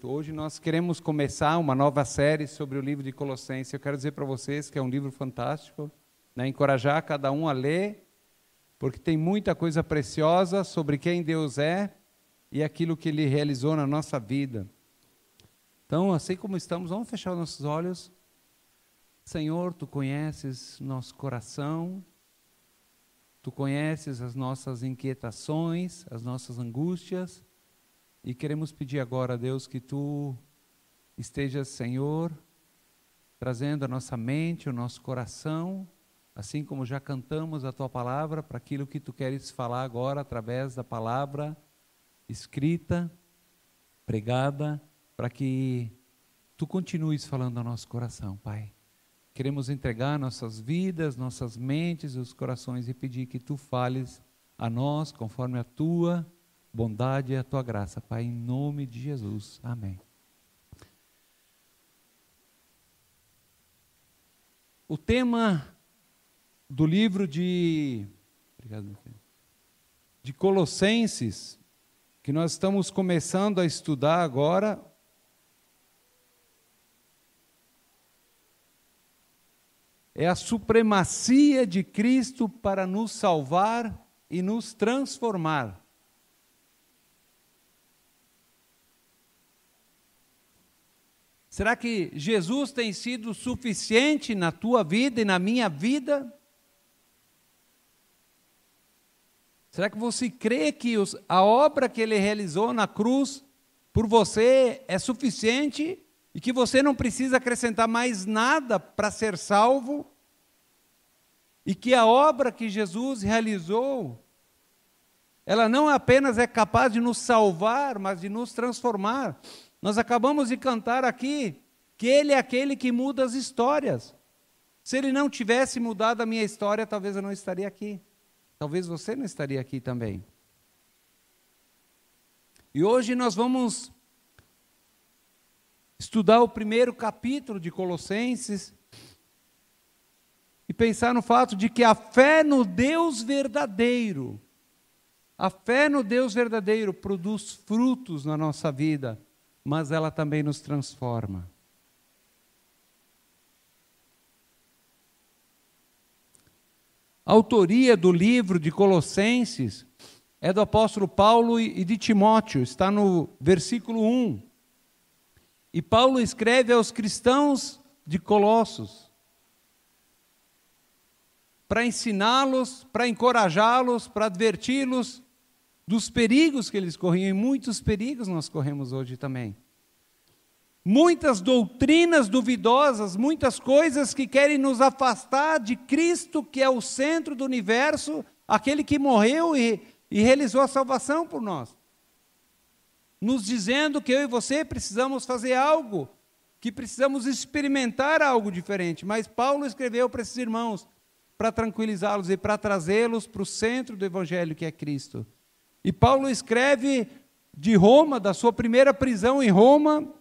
Hoje nós queremos começar uma nova série sobre o livro de Colossenses. Eu quero dizer para vocês que é um livro fantástico, né? encorajar cada um a ler, porque tem muita coisa preciosa sobre quem Deus é e aquilo que Ele realizou na nossa vida. Então, assim como estamos, vamos fechar nossos olhos. Senhor, Tu conheces nosso coração, Tu conheces as nossas inquietações, as nossas angústias. E queremos pedir agora, Deus, que tu estejas, Senhor, trazendo a nossa mente, o nosso coração, assim como já cantamos a tua palavra, para aquilo que tu queres falar agora através da palavra escrita, pregada, para que tu continues falando ao nosso coração, Pai. Queremos entregar nossas vidas, nossas mentes os corações e pedir que tu fales a nós conforme a tua bondade e a tua graça, Pai, em nome de Jesus. Amém. O tema do livro de de Colossenses, que nós estamos começando a estudar agora, é a supremacia de Cristo para nos salvar e nos transformar. Será que Jesus tem sido suficiente na tua vida e na minha vida? Será que você crê que os, a obra que ele realizou na cruz por você é suficiente e que você não precisa acrescentar mais nada para ser salvo? E que a obra que Jesus realizou, ela não apenas é capaz de nos salvar, mas de nos transformar. Nós acabamos de cantar aqui que Ele é aquele que muda as histórias. Se Ele não tivesse mudado a minha história, talvez eu não estaria aqui. Talvez você não estaria aqui também. E hoje nós vamos estudar o primeiro capítulo de Colossenses e pensar no fato de que a fé no Deus verdadeiro, a fé no Deus verdadeiro produz frutos na nossa vida mas ela também nos transforma. A autoria do livro de Colossenses é do apóstolo Paulo e de Timóteo, está no versículo 1. E Paulo escreve aos cristãos de Colossos para ensiná-los, para encorajá-los, para adverti-los dos perigos que eles corriam, e muitos perigos nós corremos hoje também. Muitas doutrinas duvidosas, muitas coisas que querem nos afastar de Cristo, que é o centro do universo, aquele que morreu e, e realizou a salvação por nós. Nos dizendo que eu e você precisamos fazer algo, que precisamos experimentar algo diferente. Mas Paulo escreveu para esses irmãos, para tranquilizá-los e para trazê-los para o centro do Evangelho que é Cristo. E Paulo escreve de Roma, da sua primeira prisão em Roma,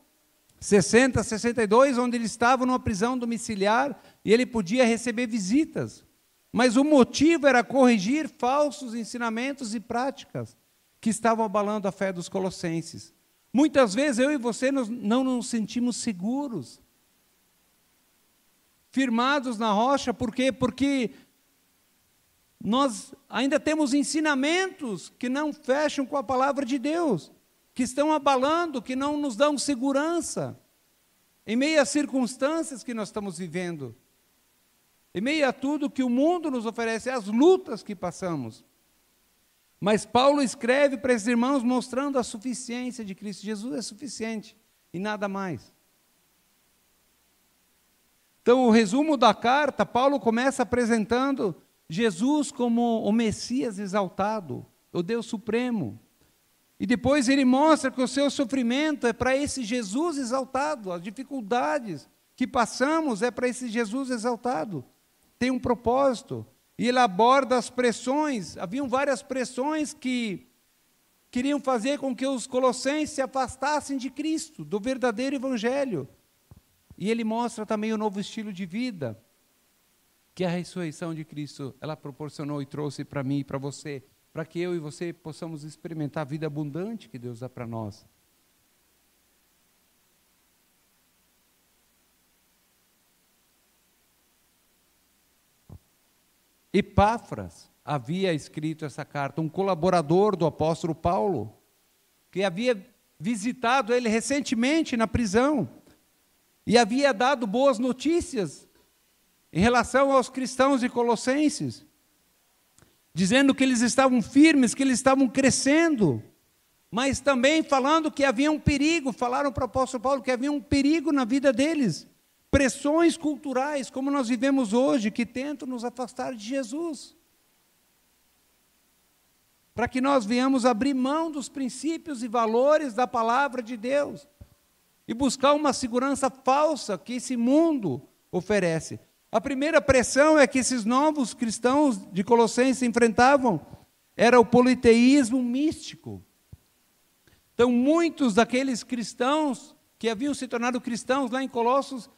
60, 62, onde ele estava numa prisão domiciliar e ele podia receber visitas. Mas o motivo era corrigir falsos ensinamentos e práticas que estavam abalando a fé dos colossenses. Muitas vezes eu e você não nos sentimos seguros, firmados na rocha, por quê? Porque nós ainda temos ensinamentos que não fecham com a palavra de Deus, que estão abalando, que não nos dão segurança, em meio às circunstâncias que nós estamos vivendo, em meio a tudo que o mundo nos oferece, as lutas que passamos. Mas Paulo escreve para esses irmãos mostrando a suficiência de Cristo. Jesus é suficiente e nada mais. Então, o resumo da carta, Paulo começa apresentando Jesus como o Messias exaltado, o Deus Supremo. E depois ele mostra que o seu sofrimento é para esse Jesus exaltado, as dificuldades que passamos é para esse Jesus exaltado. Tem um propósito. E ele aborda as pressões, haviam várias pressões que queriam fazer com que os colossenses se afastassem de Cristo, do verdadeiro evangelho. E ele mostra também o novo estilo de vida que a ressurreição de Cristo ela proporcionou e trouxe para mim e para você, para que eu e você possamos experimentar a vida abundante que Deus dá para nós. Epáfras havia escrito essa carta, um colaborador do apóstolo Paulo, que havia visitado ele recentemente na prisão e havia dado boas notícias em relação aos cristãos de Colossenses, dizendo que eles estavam firmes, que eles estavam crescendo, mas também falando que havia um perigo, falaram para o apóstolo Paulo que havia um perigo na vida deles, pressões culturais, como nós vivemos hoje, que tentam nos afastar de Jesus. Para que nós venhamos abrir mão dos princípios e valores da palavra de Deus e buscar uma segurança falsa que esse mundo oferece. A primeira pressão é que esses novos cristãos de Colossenses enfrentavam era o politeísmo místico. Então, muitos daqueles cristãos que haviam se tornado cristãos lá em Colossos,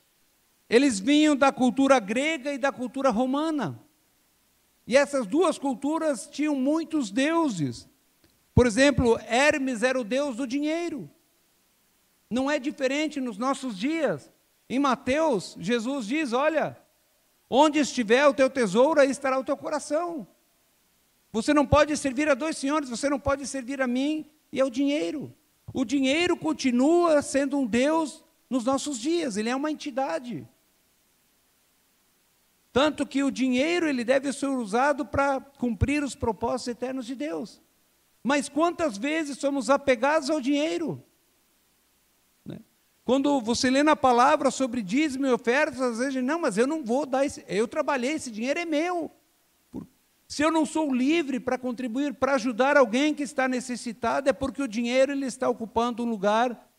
eles vinham da cultura grega e da cultura romana. E essas duas culturas tinham muitos deuses. Por exemplo, Hermes era o deus do dinheiro. Não é diferente nos nossos dias. Em Mateus, Jesus diz: Olha, onde estiver o teu tesouro, aí estará o teu coração. Você não pode servir a dois senhores, você não pode servir a mim e ao dinheiro. O dinheiro continua sendo um Deus nos nossos dias, ele é uma entidade. Tanto que o dinheiro ele deve ser usado para cumprir os propósitos eternos de Deus. Mas quantas vezes somos apegados ao dinheiro? Né? Quando você lê na palavra sobre dízimo e ofertas, às vezes, não, mas eu não vou dar esse, eu trabalhei, esse dinheiro é meu. Se eu não sou livre para contribuir, para ajudar alguém que está necessitado, é porque o dinheiro ele está ocupando um lugar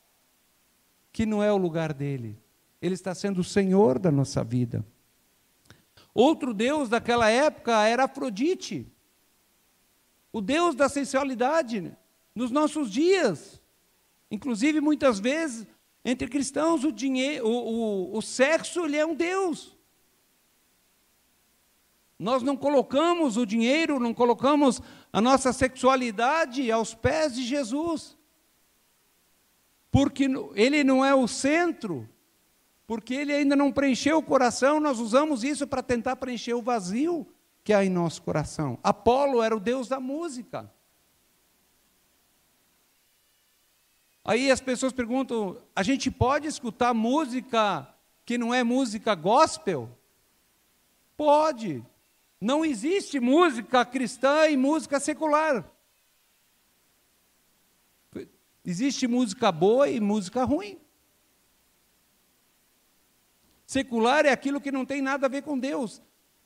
que não é o lugar dele. Ele está sendo o senhor da nossa vida. Outro deus daquela época era Afrodite, o deus da sensualidade nos nossos dias. Inclusive, muitas vezes, entre cristãos, o, dinheiro, o, o, o sexo ele é um deus. Nós não colocamos o dinheiro, não colocamos a nossa sexualidade aos pés de Jesus. Porque ele não é o centro porque ele ainda não preencheu o coração, nós usamos isso para tentar preencher o vazio que há em nosso coração. Apolo era o deus da música. Aí as pessoas perguntam: a gente pode escutar música que não é música gospel? Pode. Não existe música cristã e música secular. Existe música boa e música ruim. Secular é aquilo que não tem nada a ver com Deus.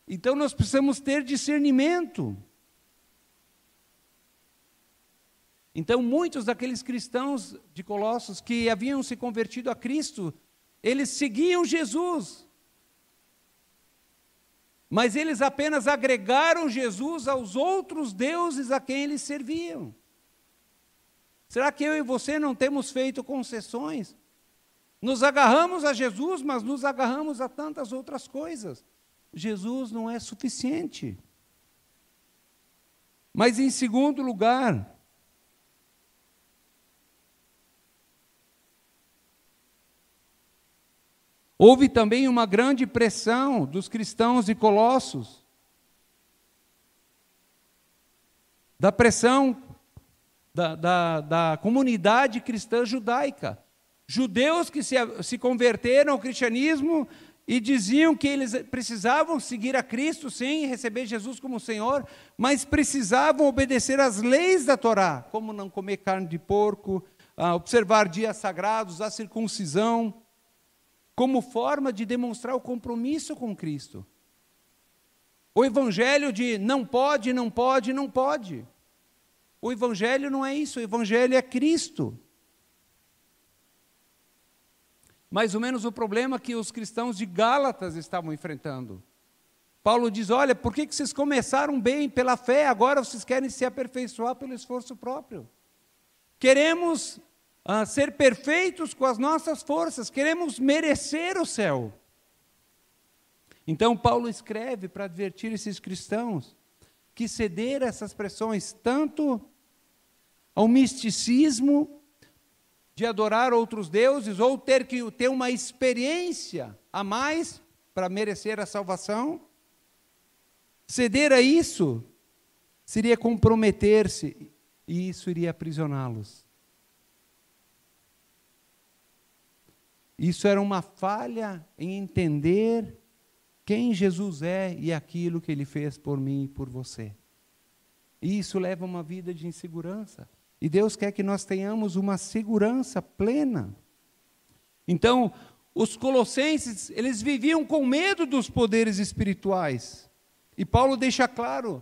Então nós precisamos ter discernimento. Então, muitos daqueles cristãos de Colossos que haviam se convertido a Cristo, eles seguiam Jesus. Mas eles apenas agregaram Jesus aos outros deuses a quem eles serviam. Será que eu e você não temos feito concessões? Nos agarramos a Jesus, mas nos agarramos a tantas outras coisas. Jesus não é suficiente. Mas, em segundo lugar, houve também uma grande pressão dos cristãos de Colossos, da pressão da, da, da comunidade cristã judaica. Judeus que se, se converteram ao cristianismo e diziam que eles precisavam seguir a Cristo, sim, receber Jesus como Senhor, mas precisavam obedecer às leis da Torá, como não comer carne de porco, observar dias sagrados, a circuncisão, como forma de demonstrar o compromisso com Cristo. O evangelho de não pode, não pode, não pode. O evangelho não é isso, o evangelho é Cristo. mais ou menos o problema que os cristãos de Gálatas estavam enfrentando. Paulo diz: Olha, por que vocês começaram bem pela fé, agora vocês querem se aperfeiçoar pelo esforço próprio? Queremos ah, ser perfeitos com as nossas forças, queremos merecer o céu. Então, Paulo escreve para advertir esses cristãos que ceder a essas pressões, tanto ao misticismo de adorar outros deuses ou ter que ter uma experiência a mais para merecer a salvação. Ceder a isso seria comprometer-se e isso iria aprisioná-los. Isso era uma falha em entender quem Jesus é e aquilo que ele fez por mim e por você. E isso leva a uma vida de insegurança. E Deus quer que nós tenhamos uma segurança plena. Então, os colossenses, eles viviam com medo dos poderes espirituais. E Paulo deixa claro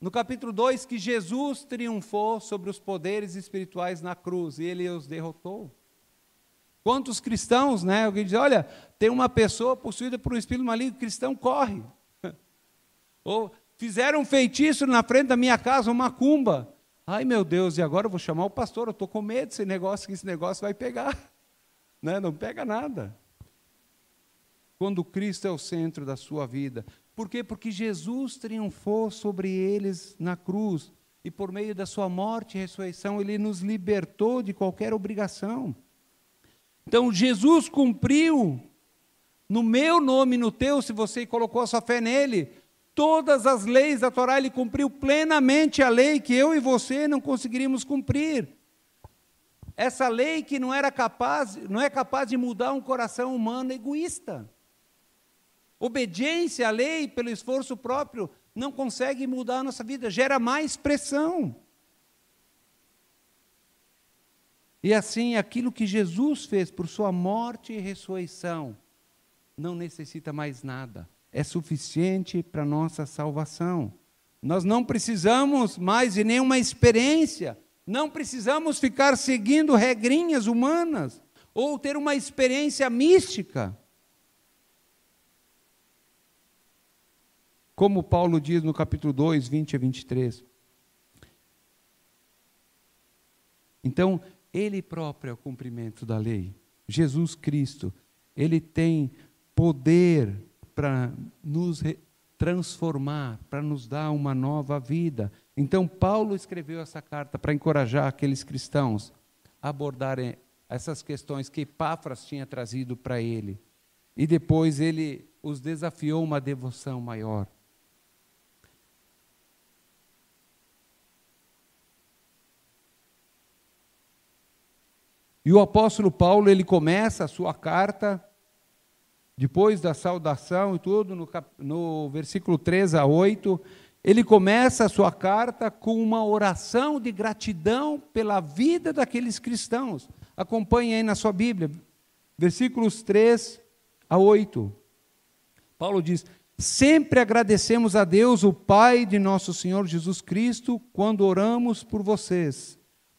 no capítulo 2 que Jesus triunfou sobre os poderes espirituais na cruz e ele os derrotou. Quantos cristãos, né? Alguém diz: olha, tem uma pessoa possuída por um espírito maligno, cristão corre. Ou fizeram um feitiço na frente da minha casa, uma cumba. Ai meu Deus, e agora eu vou chamar o pastor, eu estou com medo desse negócio, que esse negócio vai pegar. Né? Não pega nada. Quando Cristo é o centro da sua vida. Por quê? Porque Jesus triunfou sobre eles na cruz. E por meio da sua morte e ressurreição, ele nos libertou de qualquer obrigação. Então Jesus cumpriu no meu nome, no teu, se você colocou a sua fé nele, todas as leis da Torá, ele cumpriu plenamente a lei que eu e você não conseguiríamos cumprir. Essa lei que não era capaz, não é capaz de mudar um coração humano egoísta. Obediência à lei pelo esforço próprio não consegue mudar a nossa vida, gera mais pressão. E assim, aquilo que Jesus fez por sua morte e ressurreição não necessita mais nada, é suficiente para nossa salvação. Nós não precisamos mais de nenhuma experiência, não precisamos ficar seguindo regrinhas humanas ou ter uma experiência mística. Como Paulo diz no capítulo 2, 20 a 23. Então, ele próprio é o cumprimento da lei. Jesus Cristo, ele tem poder para nos transformar, para nos dar uma nova vida. Então, Paulo escreveu essa carta para encorajar aqueles cristãos a abordarem essas questões que Epáfras tinha trazido para ele. E depois ele os desafiou uma devoção maior. E o apóstolo Paulo, ele começa a sua carta, depois da saudação e tudo, no, no versículo 3 a 8, ele começa a sua carta com uma oração de gratidão pela vida daqueles cristãos. Acompanhe aí na sua Bíblia, versículos 3 a 8. Paulo diz: Sempre agradecemos a Deus, o Pai de nosso Senhor Jesus Cristo, quando oramos por vocês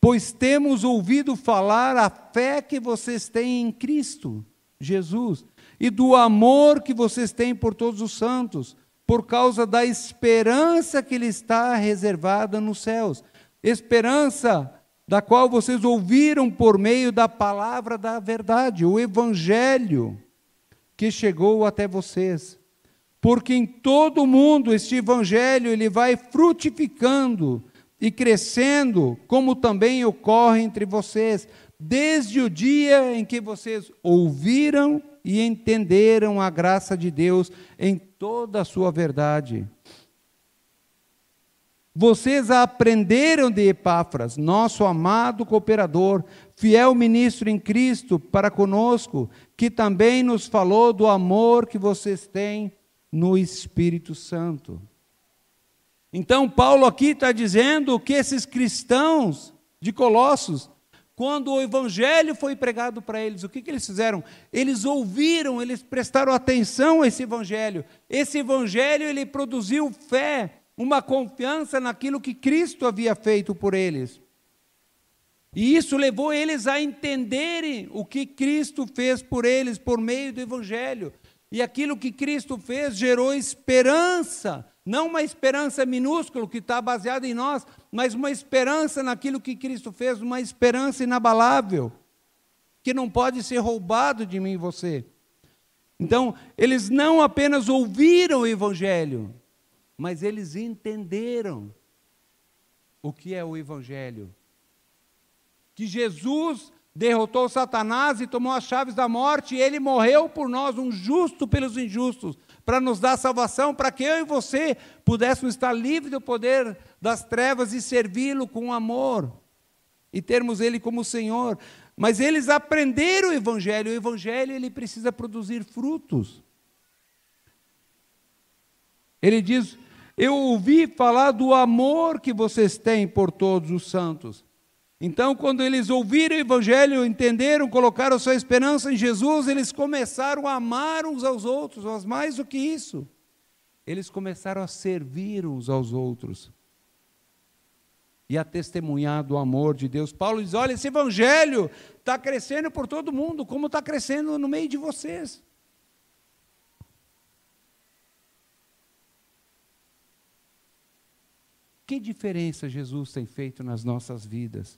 pois temos ouvido falar a fé que vocês têm em Cristo, Jesus, e do amor que vocês têm por todos os santos, por causa da esperança que lhe está reservada nos céus. Esperança da qual vocês ouviram por meio da palavra da verdade, o evangelho que chegou até vocês. Porque em todo o mundo este evangelho ele vai frutificando e crescendo, como também ocorre entre vocês, desde o dia em que vocês ouviram e entenderam a graça de Deus em toda a sua verdade. Vocês aprenderam de Epáfras, nosso amado cooperador, fiel ministro em Cristo para conosco, que também nos falou do amor que vocês têm no Espírito Santo. Então, Paulo aqui está dizendo que esses cristãos de Colossos, quando o evangelho foi pregado para eles, o que, que eles fizeram? Eles ouviram, eles prestaram atenção a esse evangelho. Esse evangelho ele produziu fé, uma confiança naquilo que Cristo havia feito por eles. E isso levou eles a entenderem o que Cristo fez por eles por meio do evangelho. E aquilo que Cristo fez gerou esperança não uma esperança minúscula que está baseada em nós, mas uma esperança naquilo que Cristo fez, uma esperança inabalável, que não pode ser roubado de mim e você. Então, eles não apenas ouviram o Evangelho, mas eles entenderam o que é o Evangelho. Que Jesus derrotou Satanás e tomou as chaves da morte, e ele morreu por nós, um justo pelos injustos, para nos dar salvação, para que eu e você pudéssemos estar livres do poder das trevas e servi-lo com amor e termos ele como Senhor. Mas eles aprenderam o evangelho, o evangelho ele precisa produzir frutos. Ele diz: Eu ouvi falar do amor que vocês têm por todos os santos. Então, quando eles ouviram o Evangelho, entenderam, colocaram sua esperança em Jesus, eles começaram a amar uns aos outros, mas mais do que isso, eles começaram a servir uns aos outros e a testemunhar do amor de Deus. Paulo diz: olha, esse Evangelho está crescendo por todo mundo, como está crescendo no meio de vocês. Que diferença Jesus tem feito nas nossas vidas?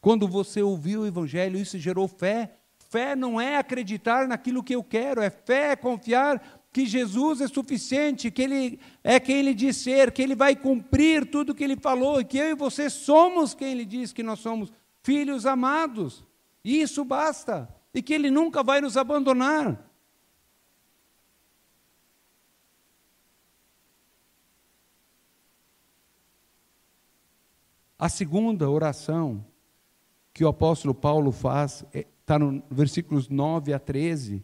Quando você ouviu o Evangelho, isso gerou fé. Fé não é acreditar naquilo que eu quero, é fé, é confiar que Jesus é suficiente, que Ele é quem Ele diz ser, que Ele vai cumprir tudo o que Ele falou, e que eu e você somos quem Ele diz que nós somos, filhos amados. Isso basta, e que Ele nunca vai nos abandonar. A segunda oração que o apóstolo Paulo faz está é, no versículos 9 a 13,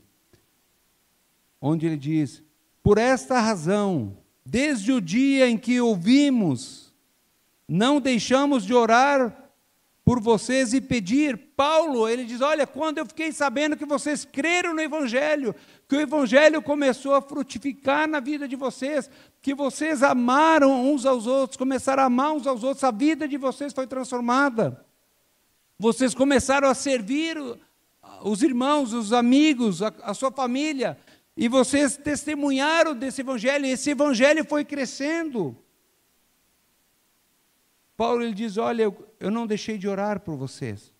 onde ele diz: Por esta razão, desde o dia em que ouvimos, não deixamos de orar por vocês e pedir. Paulo, ele diz: Olha, quando eu fiquei sabendo que vocês creram no Evangelho, que o Evangelho começou a frutificar na vida de vocês, que vocês amaram uns aos outros, começaram a amar uns aos outros, a vida de vocês foi transformada. Vocês começaram a servir os irmãos, os amigos, a, a sua família, e vocês testemunharam desse evangelho, e esse evangelho foi crescendo. Paulo ele diz: Olha, eu, eu não deixei de orar por vocês.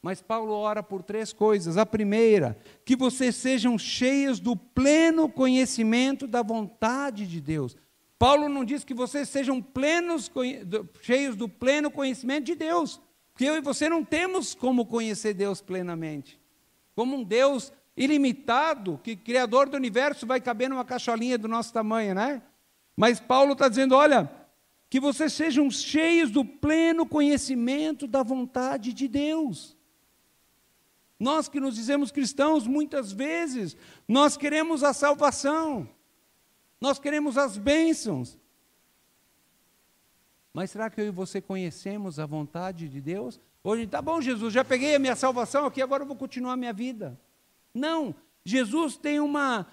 Mas Paulo ora por três coisas. A primeira, que vocês sejam cheios do pleno conhecimento da vontade de Deus. Paulo não diz que vocês sejam plenos, cheios do pleno conhecimento de Deus. Porque eu e você não temos como conhecer Deus plenamente. Como um Deus ilimitado, que criador do universo vai caber numa caixolinha do nosso tamanho, né? Mas Paulo está dizendo: olha, que vocês sejam cheios do pleno conhecimento da vontade de Deus. Nós que nos dizemos cristãos, muitas vezes, nós queremos a salvação, nós queremos as bênçãos, mas será que eu e você conhecemos a vontade de Deus? Hoje, tá bom, Jesus, já peguei a minha salvação aqui, agora eu vou continuar a minha vida. Não, Jesus tem uma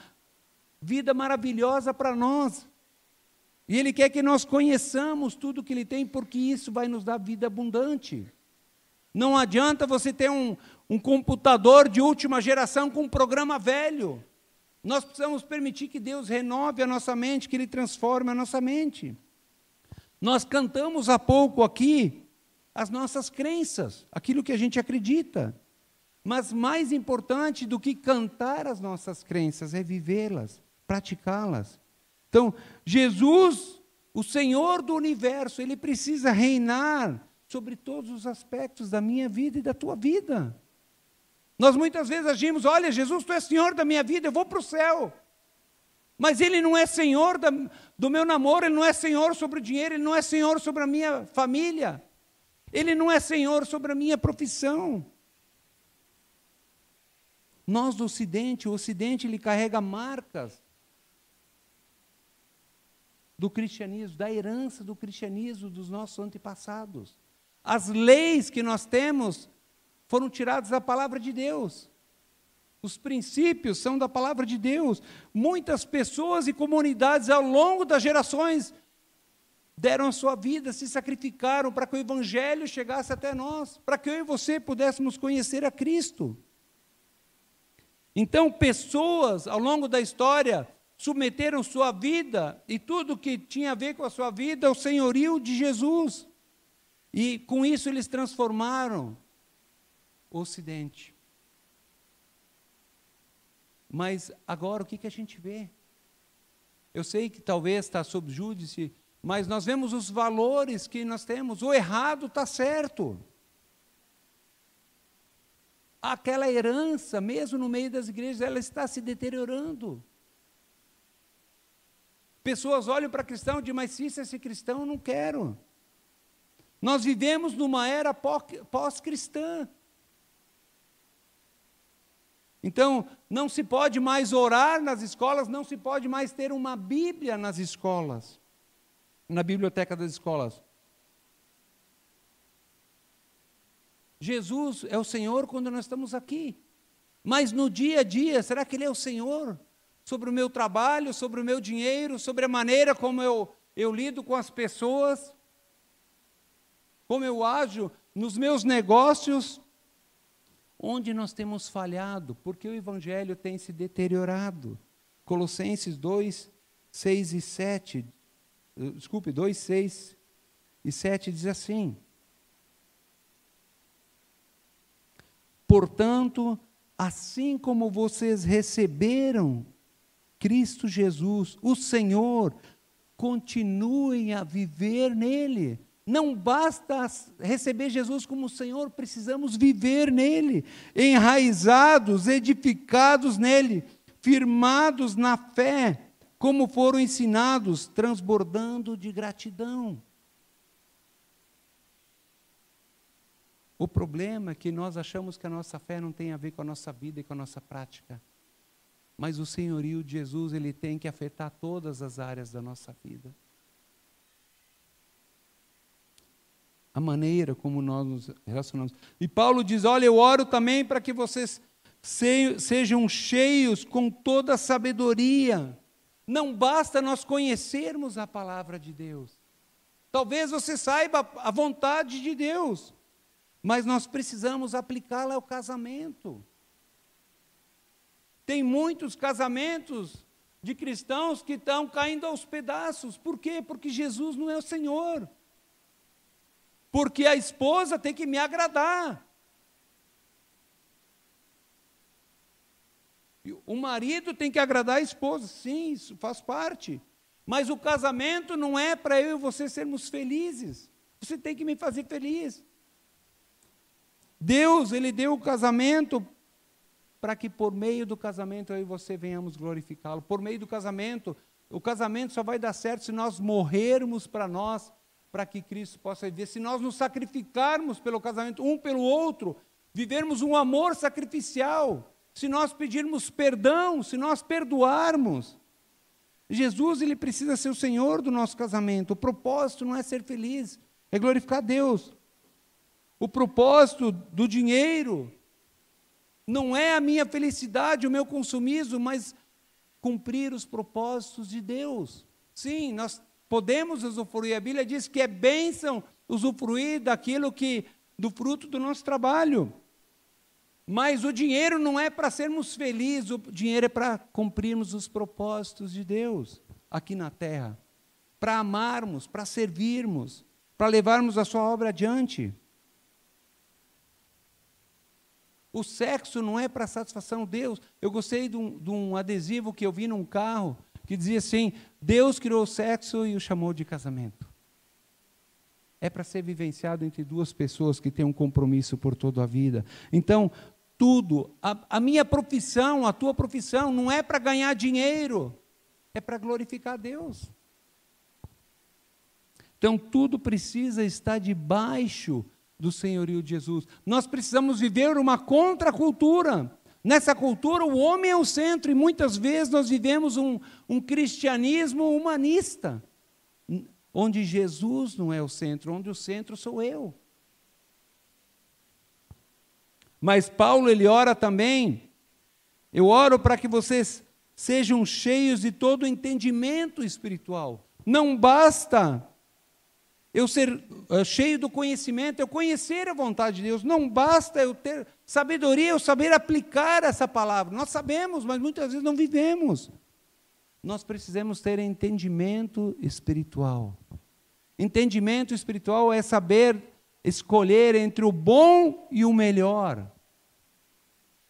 vida maravilhosa para nós. E Ele quer que nós conheçamos tudo que Ele tem, porque isso vai nos dar vida abundante. Não adianta você ter um, um computador de última geração com um programa velho. Nós precisamos permitir que Deus renove a nossa mente, que Ele transforme a nossa mente. Nós cantamos há pouco aqui as nossas crenças, aquilo que a gente acredita. Mas mais importante do que cantar as nossas crenças é vivê-las, praticá-las. Então, Jesus, o Senhor do universo, ele precisa reinar sobre todos os aspectos da minha vida e da tua vida. Nós muitas vezes agimos, olha, Jesus, tu és Senhor da minha vida, eu vou para o céu. Mas ele não é senhor da, do meu namoro, ele não é senhor sobre o dinheiro, ele não é senhor sobre a minha família, ele não é senhor sobre a minha profissão. Nós do Ocidente, o Ocidente ele carrega marcas do cristianismo, da herança do cristianismo dos nossos antepassados. As leis que nós temos foram tiradas da palavra de Deus. Os princípios são da palavra de Deus. Muitas pessoas e comunidades ao longo das gerações deram a sua vida, se sacrificaram para que o Evangelho chegasse até nós, para que eu e você pudéssemos conhecer a Cristo. Então, pessoas ao longo da história submeteram sua vida e tudo que tinha a ver com a sua vida ao senhorio de Jesus. E com isso eles transformaram o Ocidente. Mas agora o que, que a gente vê? Eu sei que talvez está sob júdice, mas nós vemos os valores que nós temos. O errado está certo. Aquela herança, mesmo no meio das igrejas, ela está se deteriorando. Pessoas olham para cristão e dizem, mas se isso é ser cristão, eu não quero. Nós vivemos numa era pós-cristã. Então, não se pode mais orar nas escolas, não se pode mais ter uma Bíblia nas escolas, na biblioteca das escolas. Jesus é o Senhor quando nós estamos aqui, mas no dia a dia, será que Ele é o Senhor? Sobre o meu trabalho, sobre o meu dinheiro, sobre a maneira como eu, eu lido com as pessoas, como eu ajo nos meus negócios, Onde nós temos falhado? Porque o Evangelho tem se deteriorado. Colossenses 2, 6 e 7, eh, desculpe, 2, 6 e 7 diz assim: Portanto, assim como vocês receberam Cristo Jesus, o Senhor, continuem a viver nele não basta receber Jesus como Senhor, precisamos viver nele, enraizados, edificados nele, firmados na fé, como foram ensinados, transbordando de gratidão. O problema é que nós achamos que a nossa fé não tem a ver com a nossa vida e com a nossa prática. Mas o senhorio de Jesus, ele tem que afetar todas as áreas da nossa vida. A maneira como nós nos relacionamos. E Paulo diz: Olha, eu oro também para que vocês sejam cheios com toda sabedoria. Não basta nós conhecermos a palavra de Deus. Talvez você saiba a vontade de Deus, mas nós precisamos aplicá-la ao casamento. Tem muitos casamentos de cristãos que estão caindo aos pedaços. Por quê? Porque Jesus não é o Senhor porque a esposa tem que me agradar. O marido tem que agradar a esposa, sim, isso faz parte. Mas o casamento não é para eu e você sermos felizes. Você tem que me fazer feliz. Deus, Ele deu o casamento para que por meio do casamento eu e você venhamos glorificá-lo. Por meio do casamento, o casamento só vai dar certo se nós morrermos para nós para que Cristo possa viver. Se nós nos sacrificarmos pelo casamento um pelo outro, vivermos um amor sacrificial, se nós pedirmos perdão, se nós perdoarmos. Jesus, ele precisa ser o Senhor do nosso casamento. O propósito não é ser feliz, é glorificar Deus. O propósito do dinheiro não é a minha felicidade, o meu consumismo, mas cumprir os propósitos de Deus. Sim, nós podemos usufruir. A Bíblia diz que é bênção usufruir daquilo que do fruto do nosso trabalho. Mas o dinheiro não é para sermos felizes, o dinheiro é para cumprirmos os propósitos de Deus aqui na terra, para amarmos, para servirmos, para levarmos a sua obra adiante. O sexo não é para satisfação de Deus. Eu gostei de um, de um adesivo que eu vi num carro que dizia assim: Deus criou o sexo e o chamou de casamento. É para ser vivenciado entre duas pessoas que têm um compromisso por toda a vida. Então, tudo, a, a minha profissão, a tua profissão, não é para ganhar dinheiro, é para glorificar Deus. Então, tudo precisa estar debaixo do senhorio de Jesus. Nós precisamos viver uma contracultura. Nessa cultura, o homem é o centro, e muitas vezes nós vivemos um, um cristianismo humanista, onde Jesus não é o centro, onde o centro sou eu. Mas Paulo, ele ora também, eu oro para que vocês sejam cheios de todo entendimento espiritual. Não basta eu ser uh, cheio do conhecimento, eu conhecer a vontade de Deus. Não basta eu ter sabedoria, eu saber aplicar essa palavra. Nós sabemos, mas muitas vezes não vivemos. Nós precisamos ter entendimento espiritual. Entendimento espiritual é saber escolher entre o bom e o melhor.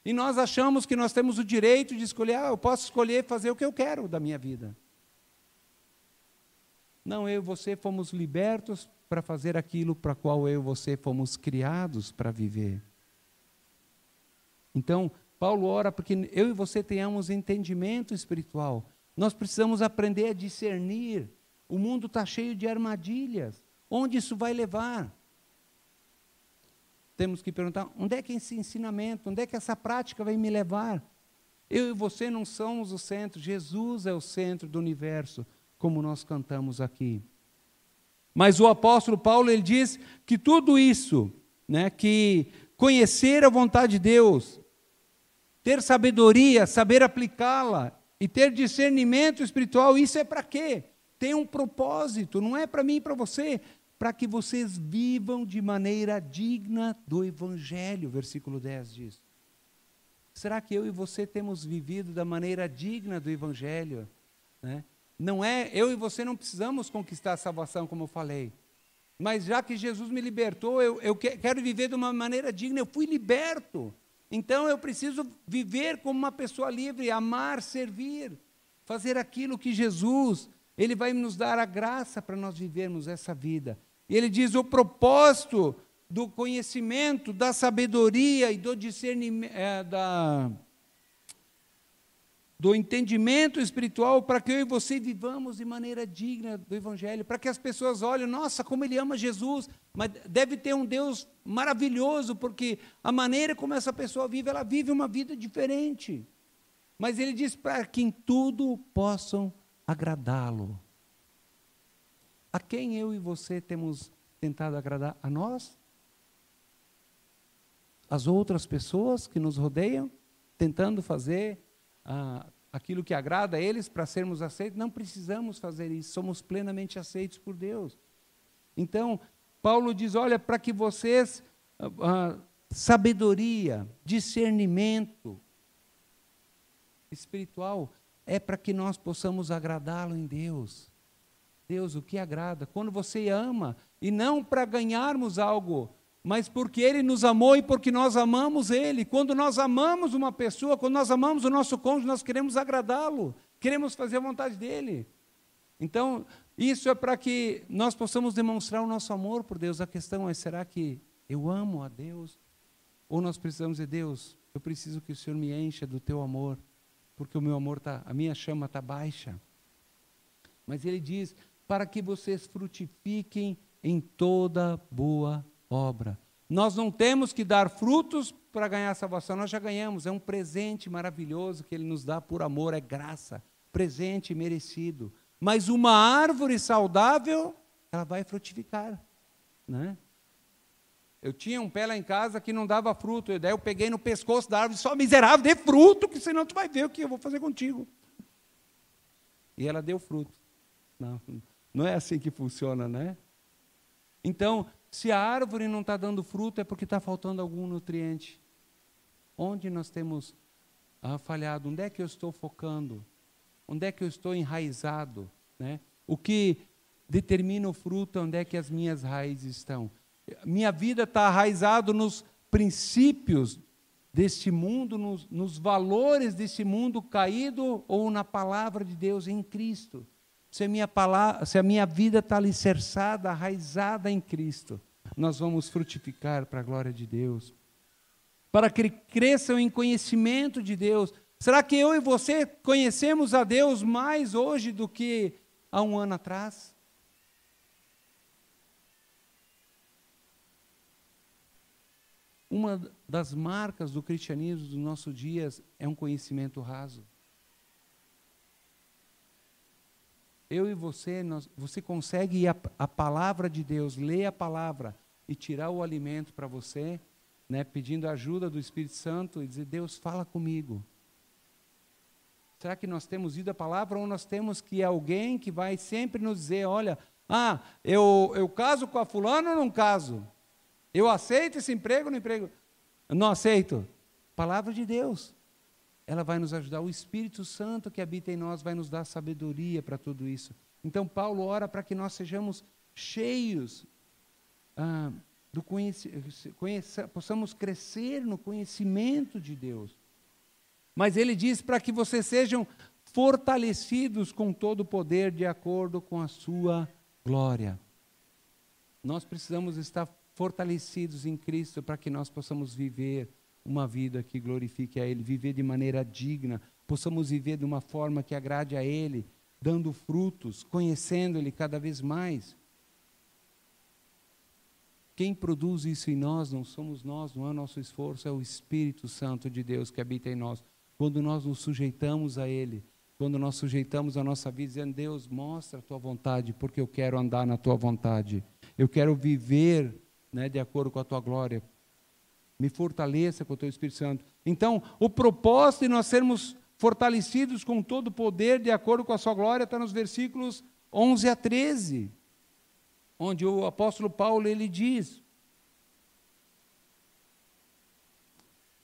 E nós achamos que nós temos o direito de escolher, ah, eu posso escolher fazer o que eu quero da minha vida. Não, eu e você fomos libertos para fazer aquilo para qual eu e você fomos criados para viver. Então, Paulo ora porque eu e você tenhamos entendimento espiritual. Nós precisamos aprender a discernir. O mundo está cheio de armadilhas. Onde isso vai levar? Temos que perguntar: onde é que esse ensinamento, onde é que essa prática vai me levar? Eu e você não somos o centro, Jesus é o centro do universo, como nós cantamos aqui. Mas o apóstolo Paulo ele diz que tudo isso, né, que conhecer a vontade de Deus, ter sabedoria, saber aplicá-la e ter discernimento espiritual, isso é para quê? Tem um propósito, não é para mim e para você, para que vocês vivam de maneira digna do evangelho, versículo 10 diz. Será que eu e você temos vivido da maneira digna do Evangelho? Né? Não é, eu e você não precisamos conquistar a salvação, como eu falei. Mas já que Jesus me libertou, eu, eu quero viver de uma maneira digna, eu fui liberto. Então eu preciso viver como uma pessoa livre, amar, servir, fazer aquilo que Jesus, Ele vai nos dar a graça para nós vivermos essa vida. E Ele diz: o propósito do conhecimento, da sabedoria e do discernimento, é, da, do entendimento espiritual para que eu e você vivamos de maneira digna do Evangelho, para que as pessoas olhem, nossa, como ele ama Jesus, mas deve ter um Deus maravilhoso, porque a maneira como essa pessoa vive, ela vive uma vida diferente. Mas ele diz para que em tudo possam agradá-lo. A quem eu e você temos tentado agradar? A nós? as outras pessoas que nos rodeiam, tentando fazer ah, aquilo que agrada a eles para sermos aceitos. Não precisamos fazer isso, somos plenamente aceitos por Deus. Então, Paulo diz: olha, para que vocês, ah, ah, sabedoria, discernimento espiritual, é para que nós possamos agradá-lo em Deus. Deus, o que agrada? Quando você ama, e não para ganharmos algo mas porque Ele nos amou e porque nós amamos Ele. Quando nós amamos uma pessoa, quando nós amamos o nosso cônjuge, nós queremos agradá-lo, queremos fazer a vontade dEle. Então, isso é para que nós possamos demonstrar o nosso amor por Deus. A questão é: será que eu amo a Deus? Ou nós precisamos de Deus? Eu preciso que o Senhor me encha do teu amor, porque o meu amor tá, a minha chama está baixa. Mas Ele diz: para que vocês frutifiquem em toda boa obra. Nós não temos que dar frutos para ganhar a salvação, nós já ganhamos, é um presente maravilhoso que Ele nos dá por amor, é graça, presente merecido. Mas uma árvore saudável, ela vai frutificar. Né? Eu tinha um pé lá em casa que não dava fruto, daí eu peguei no pescoço da árvore, só miserável, dê fruto, que senão tu vai ver o que eu vou fazer contigo. E ela deu fruto. Não, não é assim que funciona, né? Então, se a árvore não está dando fruto, é porque está faltando algum nutriente. Onde nós temos ah, falhado? Onde é que eu estou focando? Onde é que eu estou enraizado? Né? O que determina o fruto, onde é que as minhas raízes estão? Minha vida está arraizado nos princípios deste mundo, nos, nos valores desse mundo caído ou na palavra de Deus em Cristo se a minha, palavra, se a minha vida está alicerçada, arraizada em Cristo, nós vamos frutificar para a glória de Deus. Para que cresçam em conhecimento de Deus. Será que eu e você conhecemos a Deus mais hoje do que há um ano atrás? Uma das marcas do cristianismo dos nossos dias é um conhecimento raso. Eu e você, nós, você consegue ir a, a palavra de Deus, ler a palavra e tirar o alimento para você, né, pedindo ajuda do Espírito Santo e dizer: Deus, fala comigo. Será que nós temos ido a palavra ou nós temos que alguém que vai sempre nos dizer: olha, ah, eu, eu caso com a fulana ou não caso? Eu aceito esse emprego ou não emprego? Não aceito. Palavra de Deus ela vai nos ajudar. O Espírito Santo que habita em nós vai nos dar sabedoria para tudo isso. Então, Paulo ora para que nós sejamos cheios ah, do conhecimento, possamos crescer no conhecimento de Deus. Mas ele diz para que vocês sejam fortalecidos com todo o poder de acordo com a sua glória. Nós precisamos estar fortalecidos em Cristo para que nós possamos viver uma vida que glorifique a Ele, viver de maneira digna, possamos viver de uma forma que agrade a Ele, dando frutos, conhecendo Ele cada vez mais. Quem produz isso em nós não somos nós, não é o nosso esforço, é o Espírito Santo de Deus que habita em nós. Quando nós nos sujeitamos a Ele, quando nós sujeitamos a nossa vida, dizendo: Deus, mostra a tua vontade, porque eu quero andar na tua vontade, eu quero viver né, de acordo com a tua glória. Me fortaleça com o teu Espírito Santo. Então, o propósito de nós sermos fortalecidos com todo o poder de acordo com a sua glória está nos versículos 11 a 13, onde o apóstolo Paulo ele diz: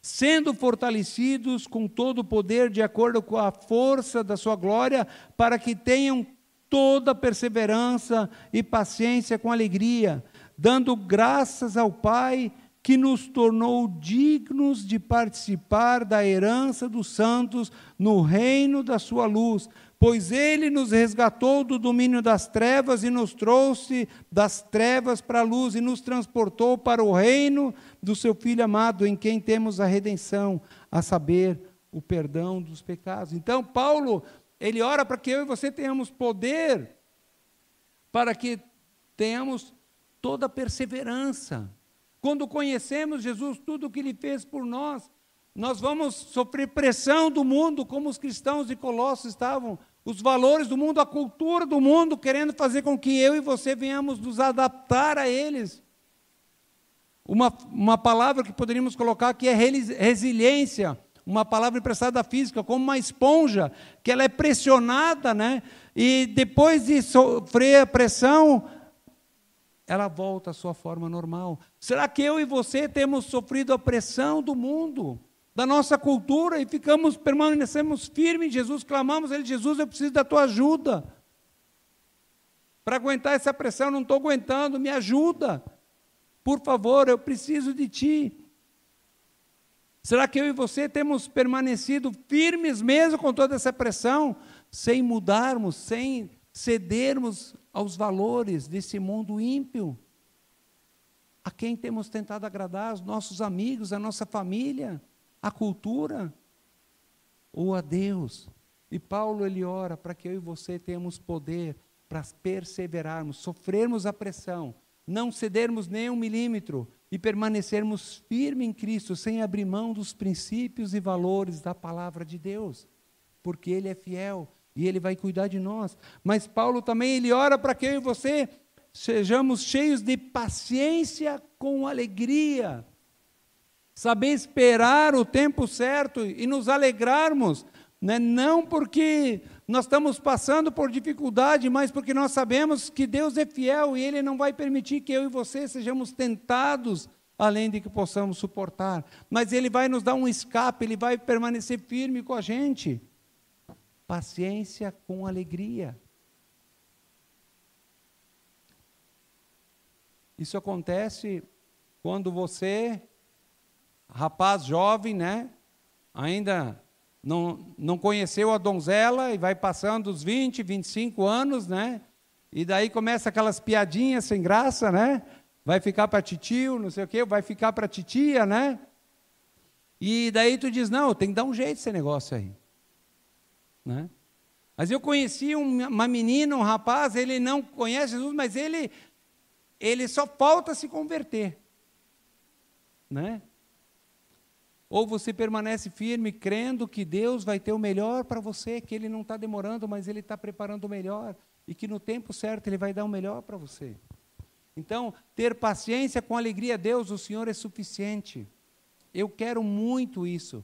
sendo fortalecidos com todo o poder de acordo com a força da sua glória, para que tenham toda perseverança e paciência com alegria, dando graças ao Pai que nos tornou dignos de participar da herança dos santos no reino da sua luz, pois ele nos resgatou do domínio das trevas e nos trouxe das trevas para a luz e nos transportou para o reino do seu filho amado, em quem temos a redenção, a saber, o perdão dos pecados. Então, Paulo, ele ora para que eu e você tenhamos poder para que tenhamos toda a perseverança quando conhecemos Jesus, tudo o que ele fez por nós, nós vamos sofrer pressão do mundo, como os cristãos de Colossos estavam, os valores do mundo, a cultura do mundo, querendo fazer com que eu e você venhamos nos adaptar a eles. Uma, uma palavra que poderíamos colocar aqui é resiliência, uma palavra emprestada da física, como uma esponja, que ela é pressionada, né? E depois de sofrer a pressão, ela volta à sua forma normal. Será que eu e você temos sofrido a pressão do mundo, da nossa cultura e ficamos permanecemos firmes em Jesus, clamamos a ele, Jesus, eu preciso da tua ajuda. Para aguentar essa pressão, não estou aguentando, me ajuda. Por favor, eu preciso de ti. Será que eu e você temos permanecido firmes mesmo com toda essa pressão, sem mudarmos, sem cedermos aos valores desse mundo ímpio? A quem temos tentado agradar? Os nossos amigos, a nossa família, a cultura? Ou a Deus? E Paulo ele ora para que eu e você tenhamos poder para perseverarmos, sofrermos a pressão, não cedermos nem um milímetro e permanecermos firmes em Cristo, sem abrir mão dos princípios e valores da palavra de Deus, porque Ele é fiel e Ele vai cuidar de nós. Mas Paulo também, ele ora para que eu e você sejamos cheios de paciência com alegria, saber esperar o tempo certo e nos alegrarmos, né? não porque nós estamos passando por dificuldade, mas porque nós sabemos que Deus é fiel e Ele não vai permitir que eu e você sejamos tentados além de que possamos suportar. Mas Ele vai nos dar um escape, Ele vai permanecer firme com a gente paciência com alegria. Isso acontece quando você, rapaz jovem, né, ainda não, não conheceu a donzela e vai passando os 20, 25 anos, né? E daí começa aquelas piadinhas sem graça, né? Vai ficar para titio, não sei o quê, vai ficar para titia, né? E daí tu diz: "Não, tem que dar um jeito esse negócio aí". Né? Mas eu conheci uma menina, um rapaz, ele não conhece Jesus, mas ele, ele só falta se converter. Né? Ou você permanece firme, crendo que Deus vai ter o melhor para você, que Ele não está demorando, mas Ele está preparando o melhor, e que no tempo certo Ele vai dar o melhor para você. Então, ter paciência com alegria, Deus, o Senhor é suficiente. Eu quero muito isso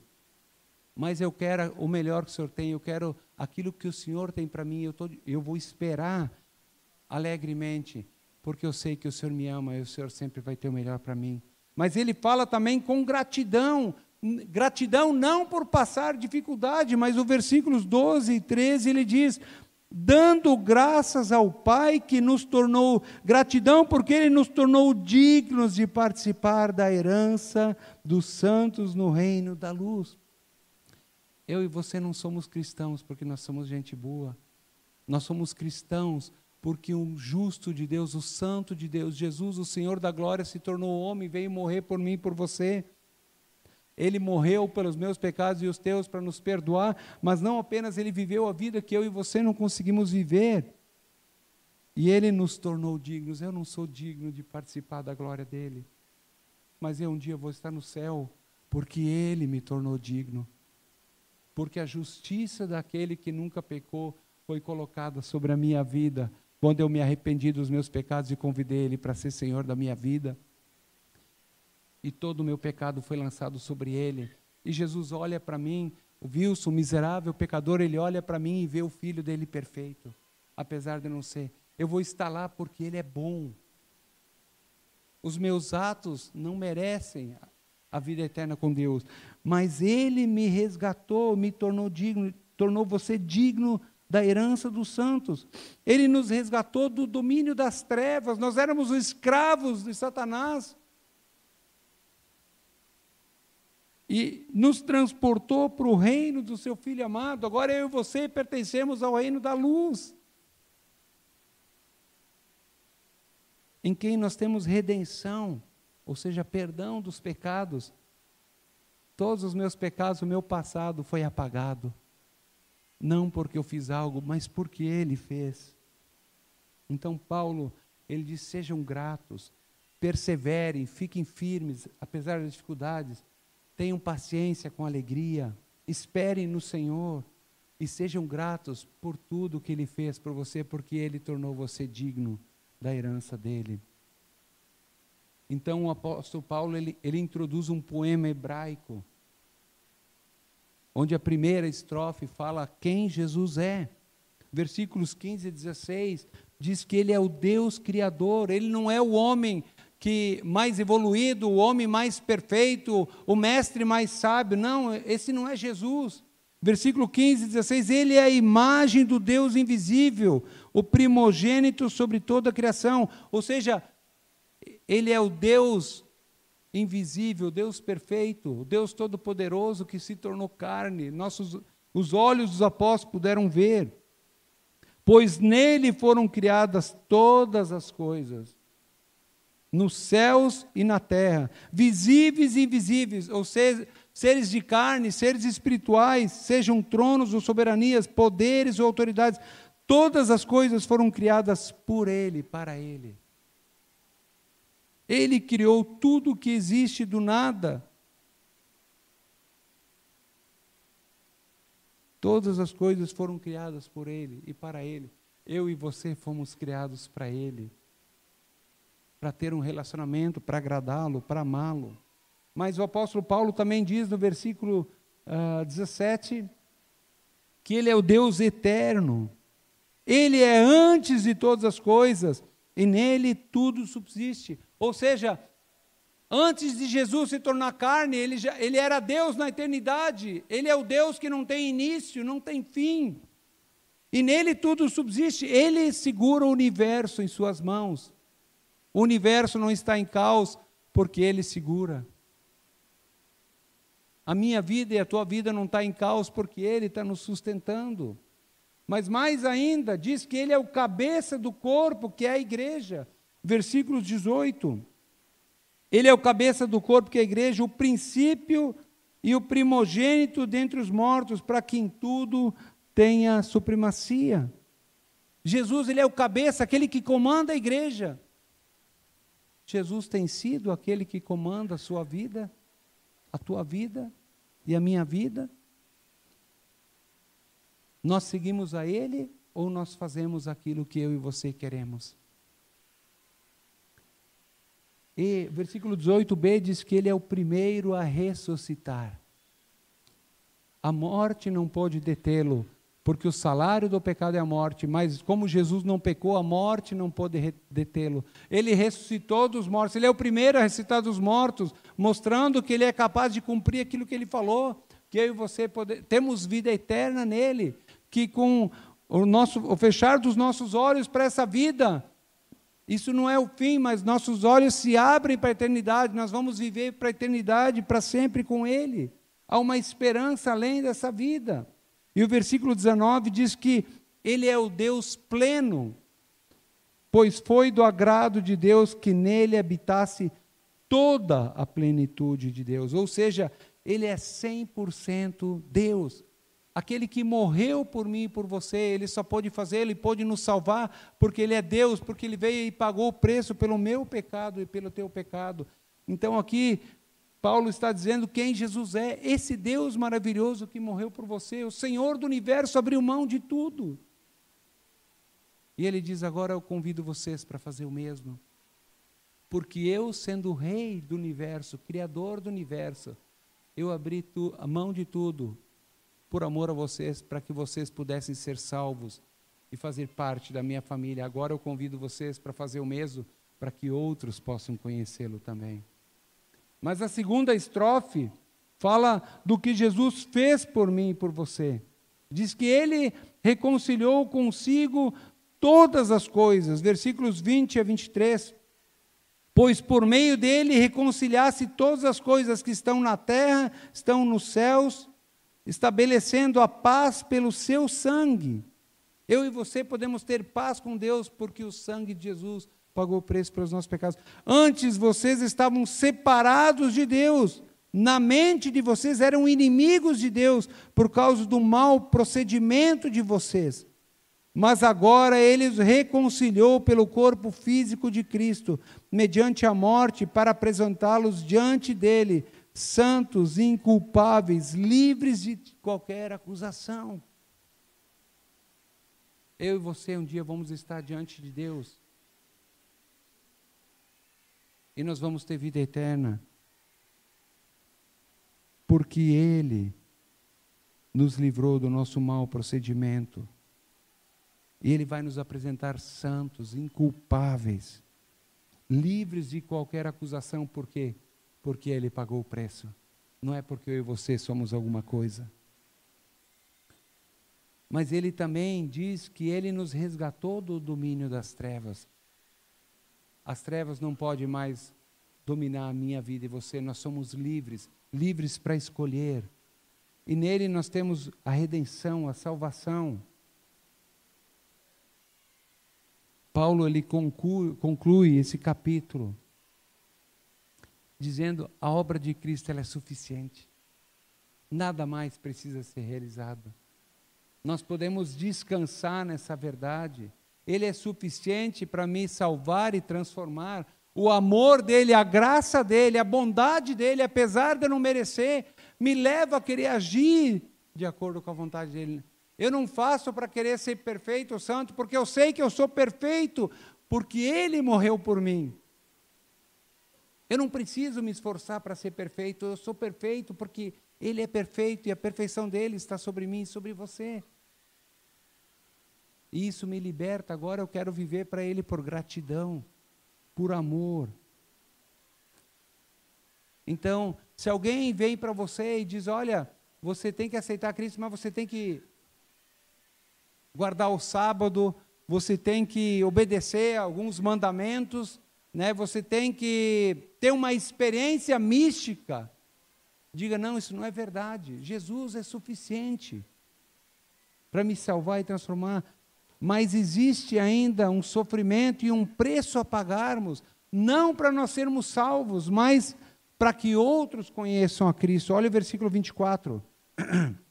mas eu quero o melhor que o Senhor tem, eu quero aquilo que o Senhor tem para mim, eu, tô, eu vou esperar alegremente, porque eu sei que o Senhor me ama e o Senhor sempre vai ter o melhor para mim. Mas ele fala também com gratidão, gratidão não por passar dificuldade, mas o versículos 12 e 13 ele diz: dando graças ao Pai que nos tornou, gratidão porque Ele nos tornou dignos de participar da herança dos santos no reino da luz. Eu e você não somos cristãos porque nós somos gente boa. Nós somos cristãos porque o justo de Deus, o santo de Deus, Jesus, o Senhor da glória, se tornou homem, veio morrer por mim e por você. Ele morreu pelos meus pecados e os teus para nos perdoar, mas não apenas ele viveu a vida que eu e você não conseguimos viver. E ele nos tornou dignos. Eu não sou digno de participar da glória dele, mas eu um dia vou estar no céu, porque ele me tornou digno. Porque a justiça daquele que nunca pecou foi colocada sobre a minha vida, quando eu me arrependi dos meus pecados e convidei ele para ser senhor da minha vida e todo o meu pecado foi lançado sobre ele. E Jesus olha para mim, o Wilson, miserável pecador, ele olha para mim e vê o filho dele perfeito, apesar de não ser. Eu vou estar lá porque ele é bom. Os meus atos não merecem a vida eterna com Deus, mas ele me resgatou, me tornou digno, tornou você digno da herança dos santos. Ele nos resgatou do domínio das trevas. Nós éramos escravos de Satanás. e nos transportou para o reino do seu Filho amado. Agora eu e você pertencemos ao reino da luz, em quem nós temos redenção, ou seja, perdão dos pecados. Todos os meus pecados, o meu passado foi apagado. Não porque eu fiz algo, mas porque Ele fez. Então, Paulo, ele diz: sejam gratos, perseverem, fiquem firmes, apesar das dificuldades Tenham paciência com alegria, esperem no Senhor e sejam gratos por tudo que Ele fez por você, porque Ele tornou você digno da herança dele. Então o apóstolo Paulo ele, ele introduz um poema hebraico, onde a primeira estrofe fala quem Jesus é. Versículos 15 e 16 diz que ele é o Deus criador, ele não é o homem que mais evoluído, o homem mais perfeito, o mestre mais sábio. Não, esse não é Jesus. Versículo 15, 16: Ele é a imagem do Deus invisível, o primogênito sobre toda a criação. Ou seja, Ele é o Deus invisível, o Deus perfeito, o Deus todo-poderoso que se tornou carne. Nossos, os olhos dos apóstolos puderam ver. Pois nele foram criadas todas as coisas nos céus e na terra, visíveis e invisíveis, ou seja, seres de carne, seres espirituais, sejam tronos ou soberanias, poderes ou autoridades, todas as coisas foram criadas por Ele, para Ele. Ele criou tudo que existe do nada. Todas as coisas foram criadas por Ele e para Ele. Eu e você fomos criados para Ele para ter um relacionamento, para agradá-lo, para amá-lo. Mas o apóstolo Paulo também diz no versículo uh, ah, 17 que ele é o Deus eterno. Ele é antes de todas as coisas e nele tudo subsiste. Ou seja, antes de Jesus se tornar carne, ele, já, ele era Deus na eternidade. Ele é o Deus que não tem início, não tem fim. E nele tudo subsiste. Ele segura o universo em suas mãos. O universo não está em caos porque Ele segura. A minha vida e a tua vida não está em caos porque Ele está nos sustentando. Mas mais ainda, diz que Ele é o cabeça do corpo, que é a igreja. Versículo 18. Ele é o cabeça do corpo, que é a igreja, o princípio e o primogênito dentre os mortos, para que em tudo tenha supremacia. Jesus, ele é o cabeça, aquele que comanda a igreja. Jesus tem sido aquele que comanda a sua vida, a tua vida e a minha vida? Nós seguimos a Ele ou nós fazemos aquilo que eu e você queremos? E versículo 18b diz que Ele é o primeiro a ressuscitar. A morte não pode detê-lo, porque o salário do pecado é a morte, mas como Jesus não pecou, a morte não pode detê-lo. Ele ressuscitou dos mortos, ele é o primeiro a ressuscitar dos mortos, mostrando que ele é capaz de cumprir aquilo que ele falou, que eu e você temos vida eterna nele, que com o, nosso, o fechar dos nossos olhos para essa vida, isso não é o fim, mas nossos olhos se abrem para a eternidade, nós vamos viver para a eternidade, para sempre com ele. Há uma esperança além dessa vida. E o versículo 19 diz que ele é o Deus pleno, pois foi do agrado de Deus que nele habitasse toda a plenitude de Deus. Ou seja, ele é 100% Deus. Aquele que morreu por mim e por você, ele só pode fazer, ele pode nos salvar, porque ele é Deus, porque ele veio e pagou o preço pelo meu pecado e pelo teu pecado. Então aqui, Paulo está dizendo quem Jesus é, esse Deus maravilhoso que morreu por você, o Senhor do universo abriu mão de tudo. E ele diz: agora eu convido vocês para fazer o mesmo. Porque eu, sendo rei do universo, criador do universo, eu abri a mão de tudo por amor a vocês, para que vocês pudessem ser salvos e fazer parte da minha família. Agora eu convido vocês para fazer o mesmo, para que outros possam conhecê-lo também. Mas a segunda estrofe fala do que Jesus fez por mim e por você. Diz que ele reconciliou consigo todas as coisas, versículos 20 a 23. Pois por meio dele reconciliasse todas as coisas que estão na terra, estão nos céus, estabelecendo a paz pelo seu sangue. Eu e você podemos ter paz com Deus porque o sangue de Jesus pagou o preço pelos nossos pecados. Antes vocês estavam separados de Deus. Na mente de vocês eram inimigos de Deus por causa do mau procedimento de vocês. Mas agora ele os reconciliou pelo corpo físico de Cristo, mediante a morte, para apresentá-los diante dele santos, inculpáveis, livres de qualquer acusação. Eu e você um dia vamos estar diante de Deus. E nós vamos ter vida eterna. Porque Ele nos livrou do nosso mau procedimento. E Ele vai nos apresentar santos, inculpáveis, livres de qualquer acusação, por quê? Porque Ele pagou o preço. Não é porque eu e você somos alguma coisa. Mas Ele também diz que Ele nos resgatou do domínio das trevas. As trevas não podem mais dominar a minha vida e você, nós somos livres, livres para escolher. E nele nós temos a redenção, a salvação. Paulo ele conclui, conclui esse capítulo dizendo a obra de Cristo é suficiente. Nada mais precisa ser realizado. Nós podemos descansar nessa verdade. Ele é suficiente para me salvar e transformar. O amor dele, a graça dele, a bondade dele, apesar de eu não merecer, me leva a querer agir de acordo com a vontade dele. Eu não faço para querer ser perfeito ou santo, porque eu sei que eu sou perfeito, porque ele morreu por mim. Eu não preciso me esforçar para ser perfeito, eu sou perfeito porque Ele é perfeito e a perfeição dele está sobre mim e sobre você. E isso me liberta. Agora eu quero viver para Ele por gratidão, por amor. Então, se alguém vem para você e diz: Olha, você tem que aceitar Cristo, mas você tem que guardar o sábado, você tem que obedecer a alguns mandamentos, né? Você tem que ter uma experiência mística. Diga, não, isso não é verdade. Jesus é suficiente para me salvar e transformar. Mas existe ainda um sofrimento e um preço a pagarmos, não para nós sermos salvos, mas para que outros conheçam a Cristo. Olha o versículo 24.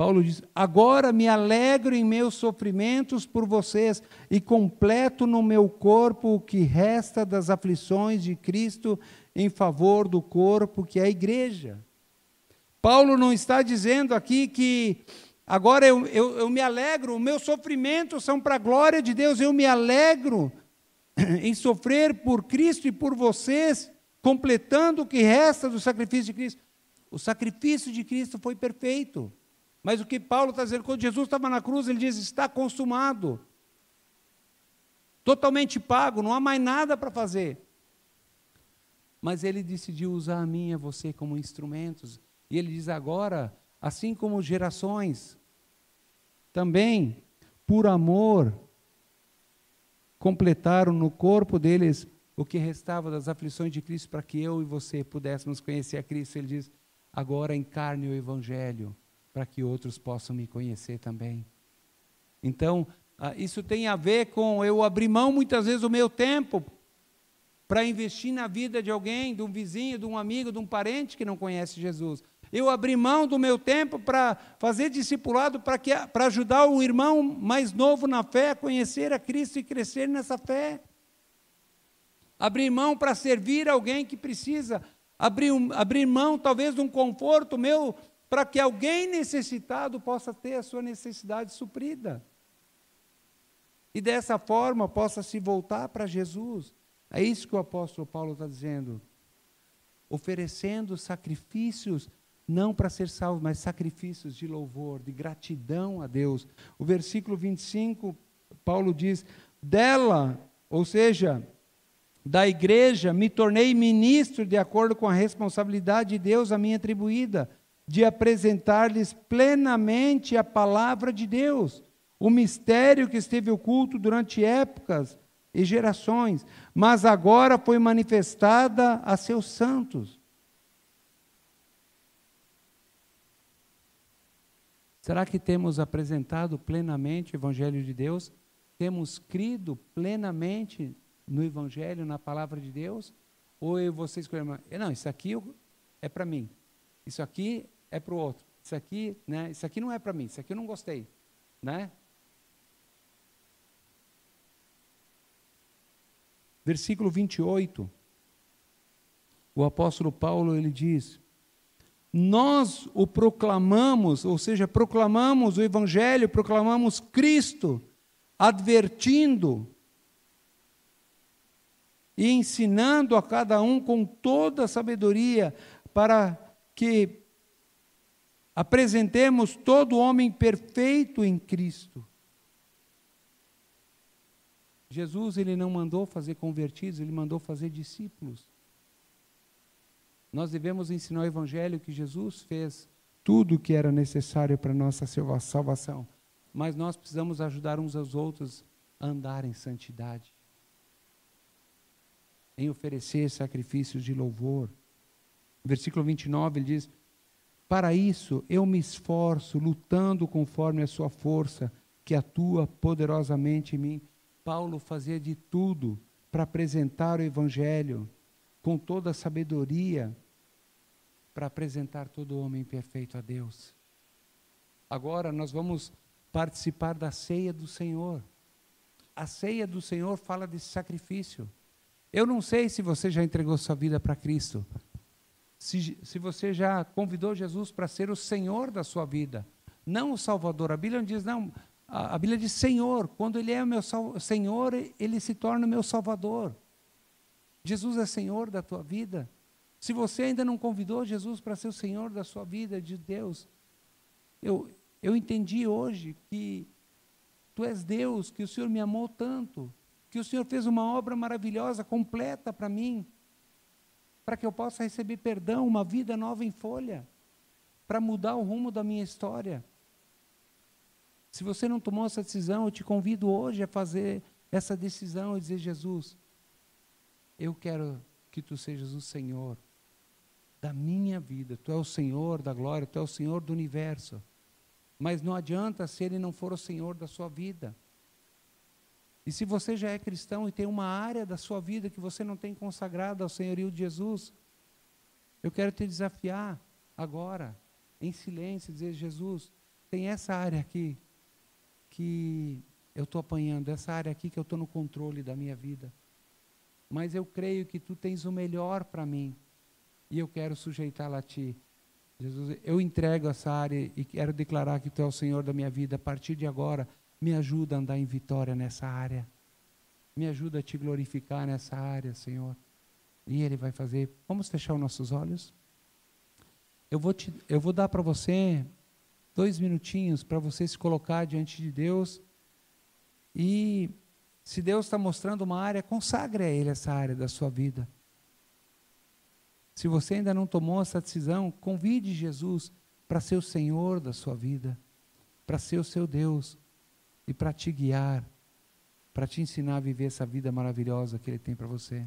Paulo diz: Agora me alegro em meus sofrimentos por vocês e completo no meu corpo o que resta das aflições de Cristo em favor do corpo que é a igreja. Paulo não está dizendo aqui que agora eu, eu, eu me alegro, meus sofrimentos são para a glória de Deus, eu me alegro em sofrer por Cristo e por vocês, completando o que resta do sacrifício de Cristo. O sacrifício de Cristo foi perfeito. Mas o que Paulo está dizendo, quando Jesus estava na cruz, ele diz: está consumado. Totalmente pago, não há mais nada para fazer. Mas ele decidiu usar a mim e a você como instrumentos. E ele diz agora, assim como gerações, também, por amor, completaram no corpo deles o que restava das aflições de Cristo, para que eu e você pudéssemos conhecer a Cristo. Ele diz: agora encarne o Evangelho para que outros possam me conhecer também. Então, Ah, isso tem a ver com eu abrir mão muitas vezes do meu tempo para investir na vida de alguém, de um vizinho, de um amigo, de um parente que não conhece Jesus. Eu abri mão do meu tempo para fazer discipulado para ajudar o irmão mais novo na fé a conhecer a Cristo e crescer nessa fé. Abrir mão para servir alguém que precisa. Abrir, abrir mão, talvez, de um conforto meu para que alguém necessitado possa ter a sua necessidade suprida. E dessa forma possa se voltar para Jesus. É isso que o apóstolo Paulo está dizendo. Oferecendo sacrifícios, não para ser salvo, mas sacrifícios de louvor, de gratidão a Deus. O versículo 25, Paulo diz: Dela, ou seja, da igreja, me tornei ministro de acordo com a responsabilidade de Deus a mim atribuída, de apresentar-lhes plenamente a palavra de Deus, o mistério que esteve oculto durante épocas e gerações, mas agora foi manifestada a seus santos. Será que temos apresentado plenamente o Evangelho de Deus? Temos crido plenamente no Evangelho, na palavra de Deus? Ou vocês escolheram, não, isso aqui é para mim, isso aqui é para o outro, isso aqui, né, isso aqui não é para mim, isso aqui eu não gostei, né? Versículo 28, o apóstolo Paulo ele diz: Nós o proclamamos, ou seja, proclamamos o Evangelho, proclamamos Cristo, advertindo e ensinando a cada um com toda a sabedoria, para que apresentemos todo homem perfeito em Cristo. Jesus ele não mandou fazer convertidos, ele mandou fazer discípulos. Nós devemos ensinar o evangelho que Jesus fez tudo o que era necessário para nossa salvação, mas nós precisamos ajudar uns aos outros a andar em santidade, em oferecer sacrifícios de louvor. Versículo 29 ele diz: Para isso eu me esforço, lutando conforme a sua força, que atua poderosamente em mim. Paulo fazia de tudo para apresentar o Evangelho com toda a sabedoria, para apresentar todo homem perfeito a Deus. Agora nós vamos participar da ceia do Senhor. A ceia do Senhor fala desse sacrifício. Eu não sei se você já entregou sua vida para Cristo, se, se você já convidou Jesus para ser o Senhor da sua vida, não o Salvador. A Bíblia não diz, não, a, Bíblia diz Senhor. Quando Ele é o meu Senhor, Ele se torna o meu Salvador. Jesus é Senhor da tua vida. Se você ainda não convidou Jesus para ser o Senhor da sua vida, de Deus, eu, eu entendi hoje que Tu és Deus, que o Senhor me amou tanto, que o Senhor fez uma obra maravilhosa, completa para mim, para que eu possa receber perdão, uma vida nova em folha, para mudar o rumo da minha história. Se você não tomou essa decisão, eu te convido hoje a fazer essa decisão e dizer: Jesus, eu quero que tu sejas o Senhor da minha vida. Tu é o Senhor da glória, tu é o Senhor do universo. Mas não adianta se ele não for o Senhor da sua vida. E se você já é cristão e tem uma área da sua vida que você não tem consagrado ao senhorio de Jesus, eu quero te desafiar agora, em silêncio, dizer: Jesus, tem essa área aqui que eu estou apanhando, essa área aqui que eu estou no controle da minha vida. Mas eu creio que tu tens o melhor para mim e eu quero sujeitá-la a ti. Jesus, eu entrego essa área e quero declarar que tu é o Senhor da minha vida. A partir de agora, me ajuda a andar em vitória nessa área. Me ajuda a te glorificar nessa área, Senhor. E Ele vai fazer. Vamos fechar os nossos olhos? Eu vou, te, eu vou dar para você dois minutinhos para você se colocar diante de Deus e se Deus está mostrando uma área, consagre a Ele essa área da sua vida. Se você ainda não tomou essa decisão, convide Jesus para ser o Senhor da sua vida, para ser o seu Deus e para te guiar, para te ensinar a viver essa vida maravilhosa que Ele tem para você.